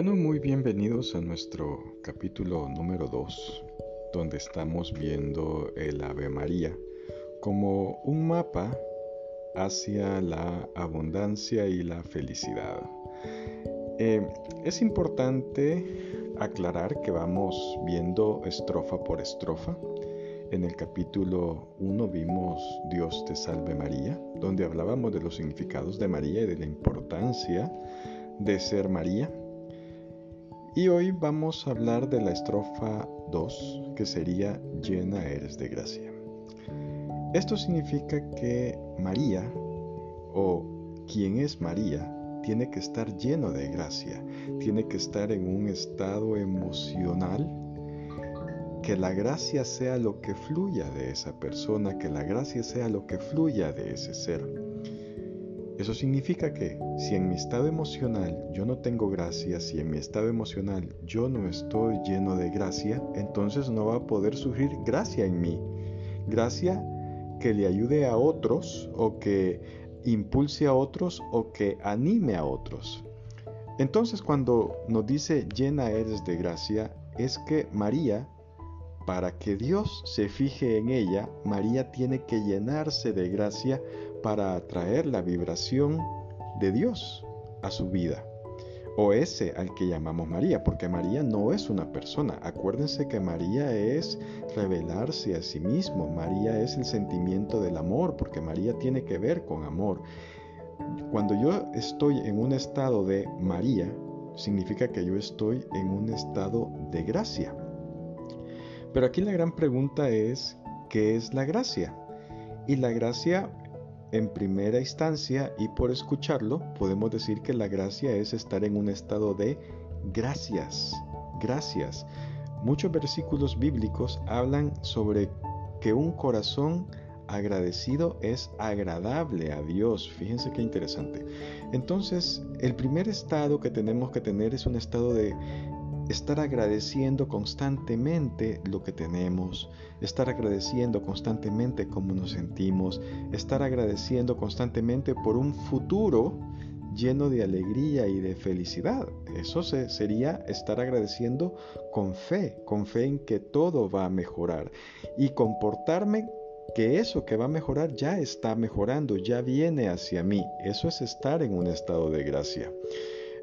Bueno, muy bienvenidos a nuestro capítulo número 2, donde estamos viendo el Ave María como un mapa hacia la abundancia y la felicidad. Eh, es importante aclarar que vamos viendo estrofa por estrofa. En el capítulo 1 vimos Dios te salve María, donde hablábamos de los significados de María y de la importancia de ser María. Y hoy vamos a hablar de la estrofa 2, que sería llena eres de gracia. Esto significa que María, o quien es María, tiene que estar lleno de gracia, tiene que estar en un estado emocional, que la gracia sea lo que fluya de esa persona, que la gracia sea lo que fluya de ese ser. Eso significa que si en mi estado emocional yo no tengo gracia, si en mi estado emocional yo no estoy lleno de gracia, entonces no va a poder surgir gracia en mí. Gracia que le ayude a otros o que impulse a otros o que anime a otros. Entonces cuando nos dice llena eres de gracia, es que María, para que Dios se fije en ella, María tiene que llenarse de gracia para atraer la vibración de Dios a su vida. O ese al que llamamos María, porque María no es una persona. Acuérdense que María es revelarse a sí mismo. María es el sentimiento del amor, porque María tiene que ver con amor. Cuando yo estoy en un estado de María, significa que yo estoy en un estado de gracia. Pero aquí la gran pregunta es, ¿qué es la gracia? Y la gracia en primera instancia y por escucharlo, podemos decir que la gracia es estar en un estado de gracias, gracias. Muchos versículos bíblicos hablan sobre que un corazón agradecido es agradable a Dios. Fíjense qué interesante. Entonces, el primer estado que tenemos que tener es un estado de estar agradeciendo constantemente lo que tenemos, estar agradeciendo constantemente cómo nos sentimos, estar agradeciendo constantemente por un futuro lleno de alegría y de felicidad. Eso sería estar agradeciendo con fe, con fe en que todo va a mejorar y comportarme que eso que va a mejorar ya está mejorando, ya viene hacia mí. Eso es estar en un estado de gracia.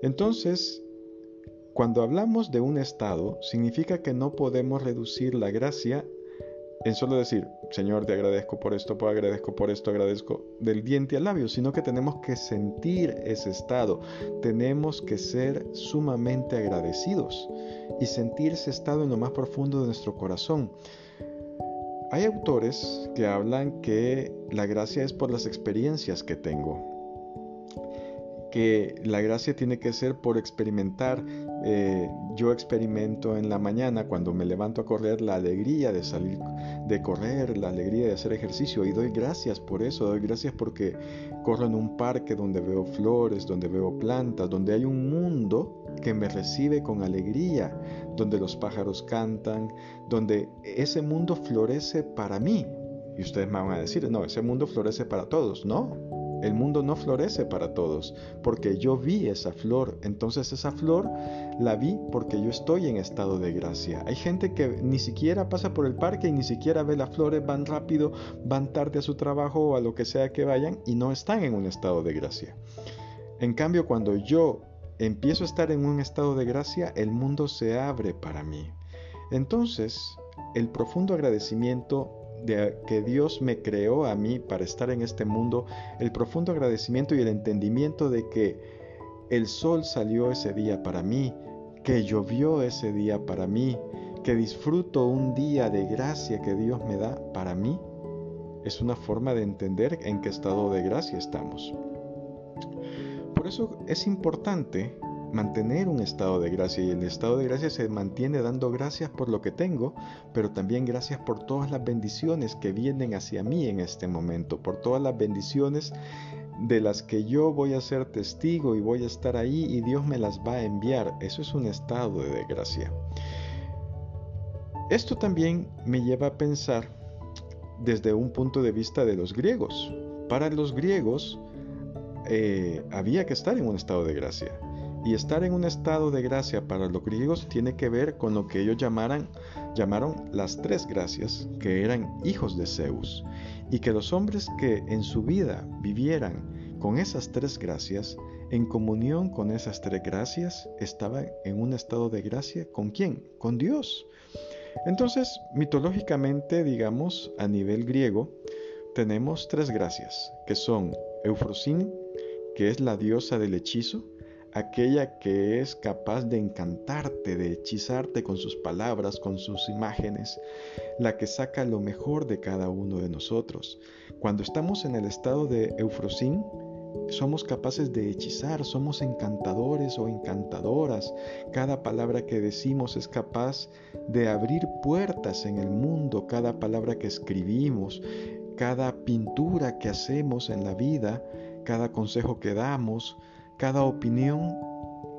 Entonces, cuando hablamos de un estado, significa que no podemos reducir la gracia en solo decir, Señor, te agradezco por esto, pues agradezco por esto, agradezco del diente al labio, sino que tenemos que sentir ese estado, tenemos que ser sumamente agradecidos y sentir ese estado en lo más profundo de nuestro corazón. Hay autores que hablan que la gracia es por las experiencias que tengo, que la gracia tiene que ser por experimentar. Eh, yo experimento en la mañana cuando me levanto a correr la alegría de salir, de correr, la alegría de hacer ejercicio y doy gracias por eso, doy gracias porque corro en un parque donde veo flores, donde veo plantas, donde hay un mundo que me recibe con alegría, donde los pájaros cantan, donde ese mundo florece para mí. Y ustedes me van a decir, no, ese mundo florece para todos, ¿no? El mundo no florece para todos, porque yo vi esa flor, entonces esa flor la vi porque yo estoy en estado de gracia. Hay gente que ni siquiera pasa por el parque y ni siquiera ve las flores, van rápido, van tarde a su trabajo o a lo que sea que vayan y no están en un estado de gracia. En cambio, cuando yo empiezo a estar en un estado de gracia, el mundo se abre para mí. Entonces, el profundo agradecimiento de que Dios me creó a mí para estar en este mundo, el profundo agradecimiento y el entendimiento de que el sol salió ese día para mí, que llovió ese día para mí, que disfruto un día de gracia que Dios me da para mí, es una forma de entender en qué estado de gracia estamos. Por eso es importante mantener un estado de gracia y el estado de gracia se mantiene dando gracias por lo que tengo, pero también gracias por todas las bendiciones que vienen hacia mí en este momento, por todas las bendiciones de las que yo voy a ser testigo y voy a estar ahí y Dios me las va a enviar. Eso es un estado de gracia. Esto también me lleva a pensar desde un punto de vista de los griegos. Para los griegos eh, había que estar en un estado de gracia. Y estar en un estado de gracia para los griegos tiene que ver con lo que ellos llamaran, llamaron las tres gracias, que eran hijos de Zeus, y que los hombres que en su vida vivieran con esas tres gracias, en comunión con esas tres gracias, estaban en un estado de gracia con quién? Con Dios. Entonces, mitológicamente, digamos, a nivel griego, tenemos tres gracias, que son Eufrosín, que es la diosa del hechizo, aquella que es capaz de encantarte, de hechizarte con sus palabras, con sus imágenes, la que saca lo mejor de cada uno de nosotros. Cuando estamos en el estado de Eufrosín, somos capaces de hechizar, somos encantadores o encantadoras. Cada palabra que decimos es capaz de abrir puertas en el mundo, cada palabra que escribimos, cada pintura que hacemos en la vida, cada consejo que damos, cada opinión,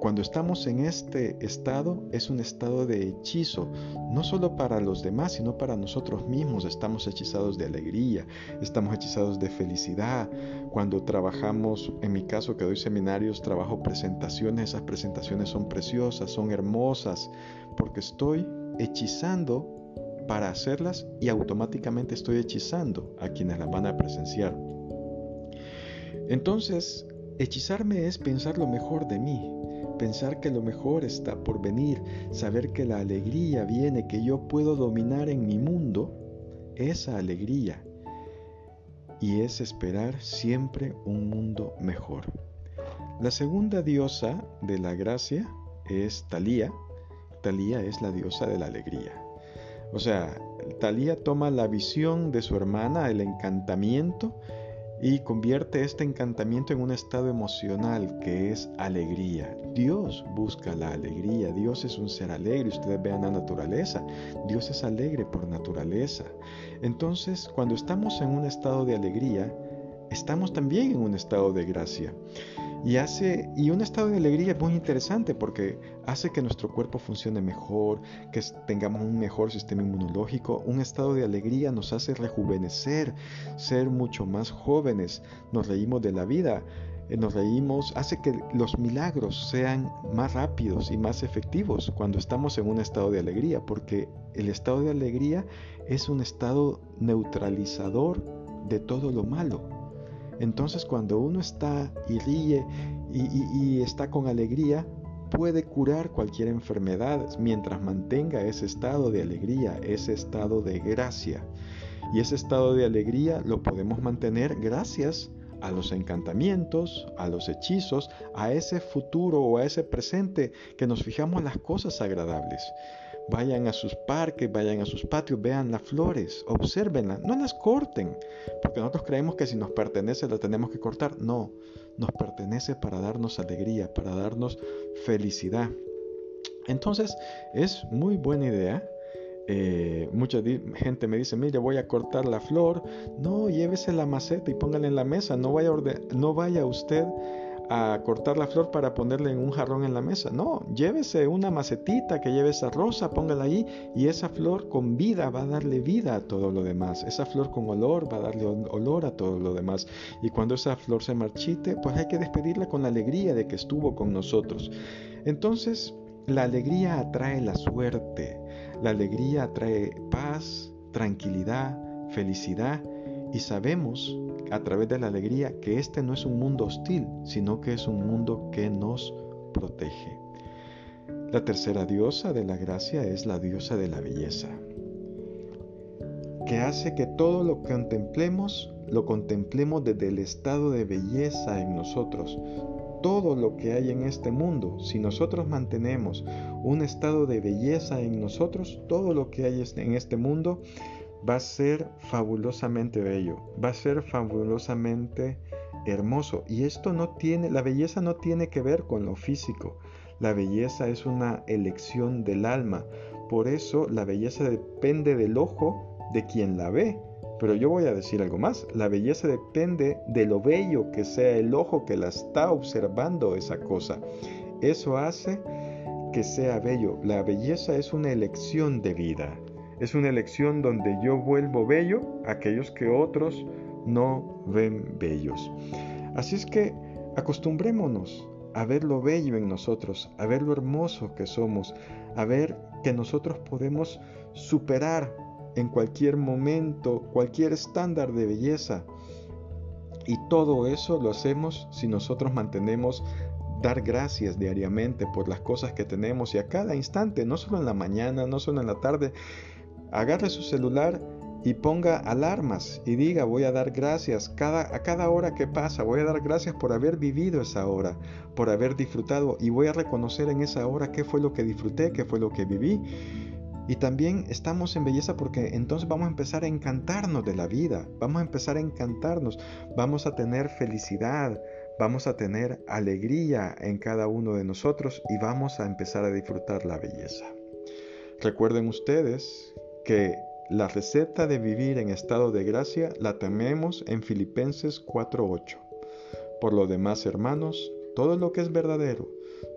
cuando estamos en este estado, es un estado de hechizo, no solo para los demás, sino para nosotros mismos. Estamos hechizados de alegría, estamos hechizados de felicidad. Cuando trabajamos, en mi caso que doy seminarios, trabajo presentaciones, esas presentaciones son preciosas, son hermosas, porque estoy hechizando para hacerlas y automáticamente estoy hechizando a quienes las van a presenciar. Entonces, Hechizarme es pensar lo mejor de mí, pensar que lo mejor está por venir, saber que la alegría viene, que yo puedo dominar en mi mundo esa alegría. Y es esperar siempre un mundo mejor. La segunda diosa de la gracia es Talía. Talía es la diosa de la alegría. O sea, Talía toma la visión de su hermana, el encantamiento, y convierte este encantamiento en un estado emocional que es alegría. Dios busca la alegría, Dios es un ser alegre, ustedes vean la naturaleza, Dios es alegre por naturaleza. Entonces, cuando estamos en un estado de alegría, estamos también en un estado de gracia. Y, hace, y un estado de alegría es muy interesante porque hace que nuestro cuerpo funcione mejor, que tengamos un mejor sistema inmunológico. Un estado de alegría nos hace rejuvenecer, ser mucho más jóvenes. Nos reímos de la vida, eh, nos reímos, hace que los milagros sean más rápidos y más efectivos cuando estamos en un estado de alegría, porque el estado de alegría es un estado neutralizador de todo lo malo. Entonces cuando uno está y ríe y, está con alegría, puede curar cualquier enfermedad mientras mantenga ese estado de alegría, ese estado de gracia. Y ese estado de alegría lo podemos mantener gracias a los encantamientos, a los hechizos, a ese futuro o a ese presente que nos fijamos las cosas agradables. Vayan a sus parques, vayan a sus patios, vean las flores, observenlas, no las corten, porque nosotros creemos que si nos pertenece la tenemos que cortar. No, nos pertenece para darnos alegría, para darnos felicidad. Entonces es muy buena idea. Eh, mucha gente me dice, mire, voy a cortar la flor. No, llévese la maceta y póngala en la mesa. No vaya, no vaya usted a cortar la flor para ponerle en un jarrón en la mesa. No, llévese una macetita que lleve esa rosa, póngala ahí y esa flor con vida va a darle vida a todo lo demás. Esa flor con olor va a darle olor a todo lo demás. Y cuando esa flor se marchite, pues hay que despedirla con la alegría de que estuvo con nosotros. Entonces, la alegría atrae la suerte, la alegría atrae paz, tranquilidad, felicidad y sabemos a través de la alegría que este no es un mundo hostil, sino que es un mundo que nos protege. La tercera diosa de la gracia es la diosa de la belleza, que hace que todo lo que contemplemos lo contemplemos desde el estado de belleza en nosotros. Todo lo que hay en este mundo, si nosotros mantenemos un estado de belleza en nosotros, todo lo que hay en este mundo va a ser fabulosamente bello, va a ser fabulosamente hermoso. Y esto no tiene, la belleza no tiene que ver con lo físico. La belleza es una elección del alma. Por eso la belleza depende del ojo de quien la ve. Pero yo voy a decir algo más. La belleza depende de lo bello que sea el ojo que la está observando esa cosa. Eso hace que sea bello. La belleza es una elección de vida. Es una elección donde yo vuelvo bello a aquellos que otros no ven bellos. Así es que acostumbrémonos a ver lo bello en nosotros, a ver lo hermoso que somos, a ver que nosotros podemos superar en cualquier momento cualquier estándar de belleza. Y todo eso lo hacemos si nosotros mantenemos dar gracias diariamente por las cosas que tenemos y a cada instante, no solo en la mañana, no solo en la tarde. Agarre su celular y ponga alarmas y diga voy a dar gracias cada, a cada hora que pasa, voy a dar gracias por haber vivido esa hora, por haber disfrutado y voy a reconocer en esa hora qué fue lo que disfruté, qué fue lo que viví. Y también estamos en belleza porque entonces vamos a empezar a encantarnos de la vida, vamos a empezar a encantarnos, vamos a tener felicidad, vamos a tener alegría en cada uno de nosotros y vamos a empezar a disfrutar la belleza. Recuerden ustedes que la receta de vivir en estado de gracia la tenemos en Filipenses 4:8. Por lo demás, hermanos, todo lo que es verdadero,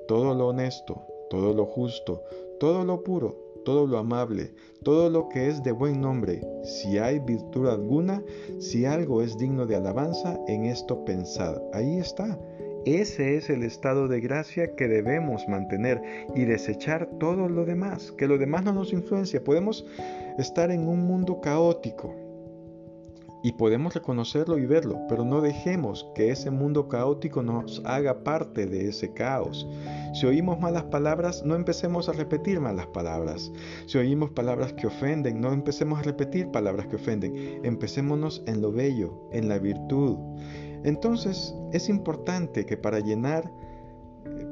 todo lo honesto, todo lo justo, todo lo puro, todo lo amable, todo lo que es de buen nombre, si hay virtud alguna, si algo es digno de alabanza, en esto pensad. Ahí está. Ese es el estado de gracia que debemos mantener y desechar todo lo demás, que lo demás no nos influencia. Podemos estar en un mundo caótico, y podemos reconocerlo y verlo, pero no dejemos que ese mundo caótico nos haga parte de ese caos. Si oímos malas palabras, no empecemos a repetir malas palabras. Si oímos palabras que ofenden, no empecemos a repetir palabras que ofenden. Empecémonos en lo bello, en la virtud. Entonces, es importante que para llenar,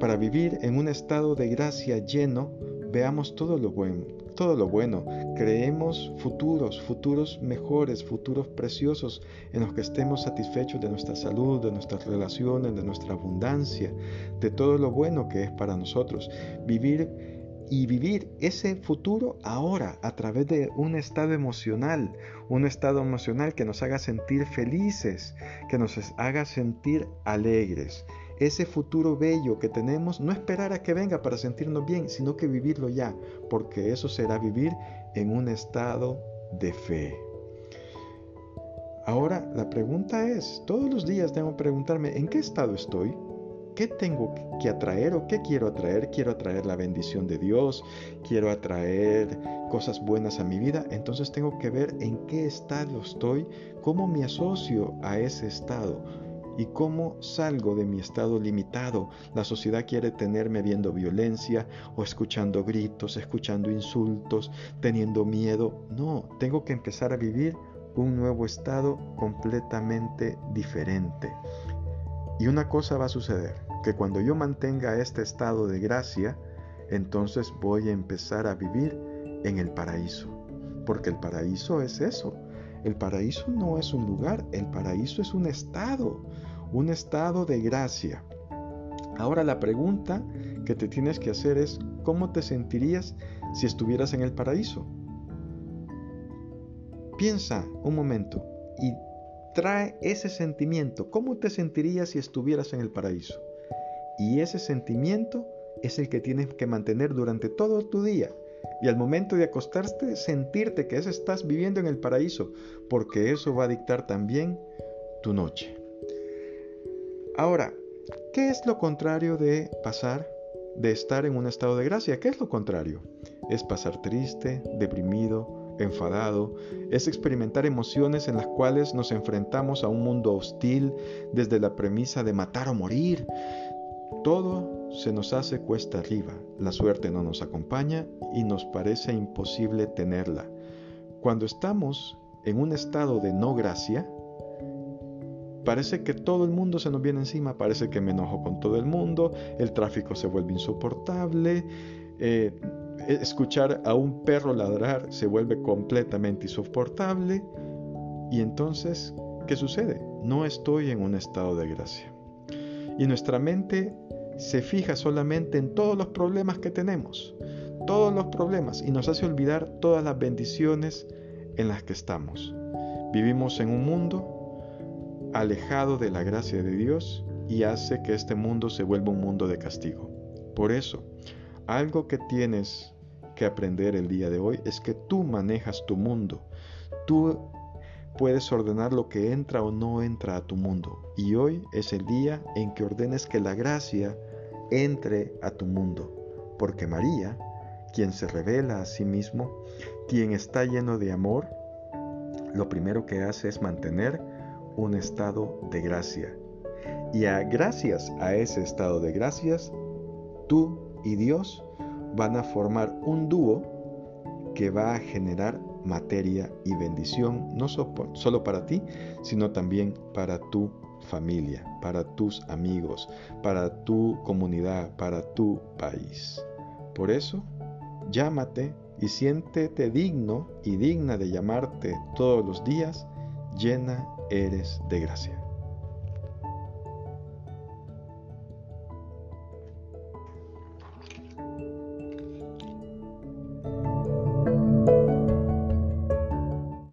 para vivir en un estado de gracia lleno, veamos todo lo bueno, todo lo bueno, creemos futuros, futuros mejores, futuros preciosos en los que estemos satisfechos de nuestra salud, de nuestras relaciones, de nuestra abundancia, de todo lo bueno que es para nosotros. Vivir y vivir ese futuro ahora a través de un estado emocional, un estado emocional que nos haga sentir felices, que nos haga sentir alegres ese futuro bello que tenemos, no esperar a que venga para sentirnos bien, sino que vivirlo ya, porque eso será vivir en un estado de fe. Ahora la pregunta es, todos los días debo preguntarme, ¿en qué estado estoy? ¿Qué tengo que atraer o qué quiero atraer? Quiero atraer la bendición de Dios, quiero atraer cosas buenas a mi vida, entonces tengo que ver en qué estado estoy, cómo me asocio a ese estado ¿Y cómo salgo de mi estado limitado? La sociedad quiere tenerme viendo violencia o escuchando gritos, escuchando insultos, teniendo miedo. No, tengo que empezar a vivir un nuevo estado completamente diferente. Y una cosa va a suceder, que cuando yo mantenga este estado de gracia, entonces voy a empezar a vivir en el paraíso. Porque el paraíso es eso. El paraíso no es un lugar, el paraíso es un estado un estado de gracia. Ahora la pregunta que te tienes que hacer es, ¿cómo te sentirías si estuvieras en el paraíso? Piensa un momento y trae ese sentimiento. ¿Cómo te sentirías si estuvieras en el paraíso? Y ese sentimiento es el que tienes que mantener durante todo tu día. Y al momento de acostarte, sentirte que estás viviendo en el paraíso, porque eso va a dictar también tu noche. Ahora, ¿qué es lo contrario de pasar, de estar en un estado de gracia? ¿Qué es lo contrario? Es pasar triste, deprimido, enfadado, es experimentar emociones en las cuales nos enfrentamos a un mundo hostil desde la premisa de matar o morir. Todo se nos hace cuesta arriba, la suerte no nos acompaña y nos parece imposible tenerla. Cuando estamos en un estado de no gracia, Parece que todo el mundo se nos viene encima, parece que me enojo con todo el mundo, el tráfico se vuelve insoportable, eh, escuchar a un perro ladrar se vuelve completamente insoportable. Y entonces, ¿qué sucede? No estoy en un estado de gracia. Y nuestra mente se fija solamente en todos los problemas que tenemos, todos los problemas, y nos hace olvidar todas las bendiciones en las que estamos. Vivimos en un mundo alejado de la gracia de Dios y hace que este mundo se vuelva un mundo de castigo. Por eso, algo que tienes que aprender el día de hoy es que tú manejas tu mundo. Tú puedes ordenar lo que entra o no entra a tu mundo. Y hoy es el día en que ordenes que la gracia entre a tu mundo, porque María, quien se revela a sí mismo, quien está lleno de amor, lo primero que hace es mantener un estado de gracia. Y a, gracias a ese estado de gracias, tú y Dios van a formar un dúo que va a generar materia y bendición, no solo para ti, sino también para tu familia, para tus amigos, para tu comunidad, para tu país. Por eso, llámate y siéntete digno y digna de llamarte todos los días, llena eres de gracia.